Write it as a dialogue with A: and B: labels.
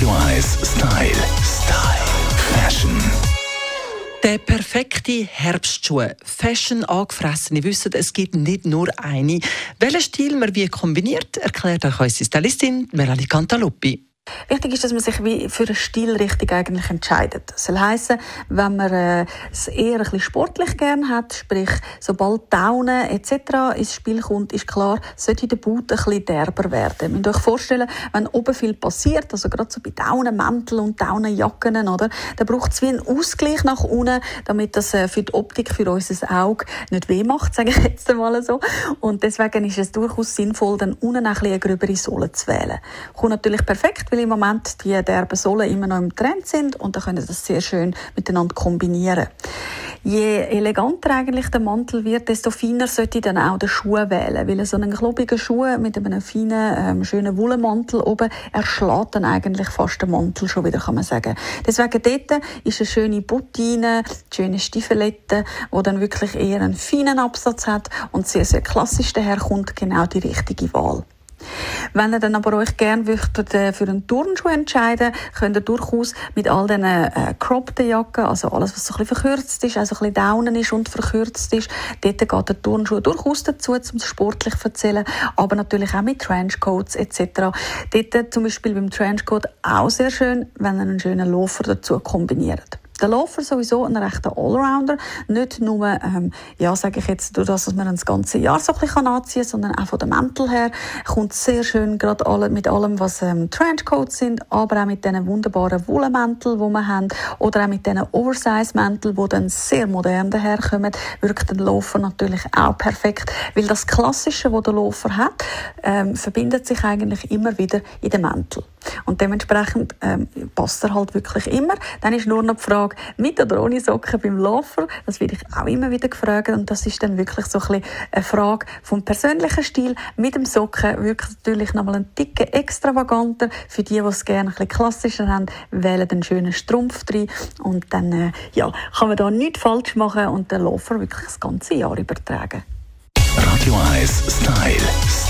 A: Radio 1 Style. Style. Fashion.
B: Der perfekte Herbstschuh. Fashion angefressen. Ihr wisst, es gibt nicht nur eine. Welchen Stil man wie kombiniert, erklärt euch unsere Stylistin Melanie Cantaluppi.
C: Wichtig ist, dass man sich wie für eine Stilrichtung eigentlich entscheidet. Das soll heissen, wenn man äh, es eher ein bisschen sportlich gern hat, sprich, sobald Daunen etc. ins Spiel kommt, ist klar, sollte der Boot ein bisschen derber werden. Ihr müsst euch vorstellen, wenn oben viel passiert, also gerade so bei Daunenmänteln und Daunenjacken, oder, dann braucht es wie einen Ausgleich nach unten, damit das äh, für die Optik, für unser Auge nicht weh macht, sage ich jetzt einmal so. Und deswegen ist es durchaus sinnvoll, dann unten ein bisschen eine gröbere Sohle zu wählen. Kommt natürlich perfekt, weil im Moment die derben Sohlen immer noch im Trend sind und da können das sehr schön miteinander kombinieren. Je eleganter eigentlich der Mantel wird, desto feiner sollte ich dann auch den Schuh wählen, weil so einen klobigen Schuh mit einem feinen, ähm, schönen Wollmantel oben erschlägt dann eigentlich fast den Mantel schon wieder, kann man sagen. Deswegen dort ist eine schöne Bottine, schöne Stiefelette, wo dann wirklich eher einen feinen Absatz hat und sehr, sehr klassisch daherkommt, genau die richtige Wahl. Wenn ihr dann aber euch gerne möchtet, äh, für einen Turnschuh entscheiden, könnt ihr durchaus mit all diesen äh, cropped Jacken, also alles, was so ein bisschen verkürzt ist, also ein bisschen daunen ist und verkürzt ist, dort geht der Turnschuh durchaus dazu, um es sportlich zu erzählen, aber natürlich auch mit Trenchcoats etc. Dort äh, zum Beispiel beim Trenchcoat auch sehr schön, wenn ihr einen schönen Loafer dazu kombiniert. Der Läufer sowieso ein rechter Allrounder. Nicht nur, ähm, ja, sage ich jetzt, durch das, dass man das ganze Jahr so ein bisschen anziehen kann, sondern auch von dem Mäntel her kommt sehr schön, gerade alle, mit allem, was ähm, Trenchcoats sind, aber auch mit diesen wunderbaren Wollmänteln, die wir haben, oder auch mit diesen Oversize-Mänteln, die dann sehr modern daherkommen, wirkt der Läufer natürlich auch perfekt, weil das Klassische, was der Läufer hat, ähm, verbindet sich eigentlich immer wieder in den Mäntel. Und dementsprechend ähm, passt er halt wirklich immer. Dann ist nur noch die Frage, mit oder ohne Socken beim Laufen. Das werde ich auch immer wieder gefragt. Und das ist dann wirklich so ein bisschen eine Frage vom persönlichen Stil. Mit dem Socken wirklich natürlich nochmal einen Ticken extravaganter. Für die, die es gerne ein bisschen klassischer haben, wählen einen schönen Strumpf drin. Und dann äh, ja, kann man da nichts falsch machen und den Laufer wirklich das ganze Jahr übertragen.
A: Radio 1 Style.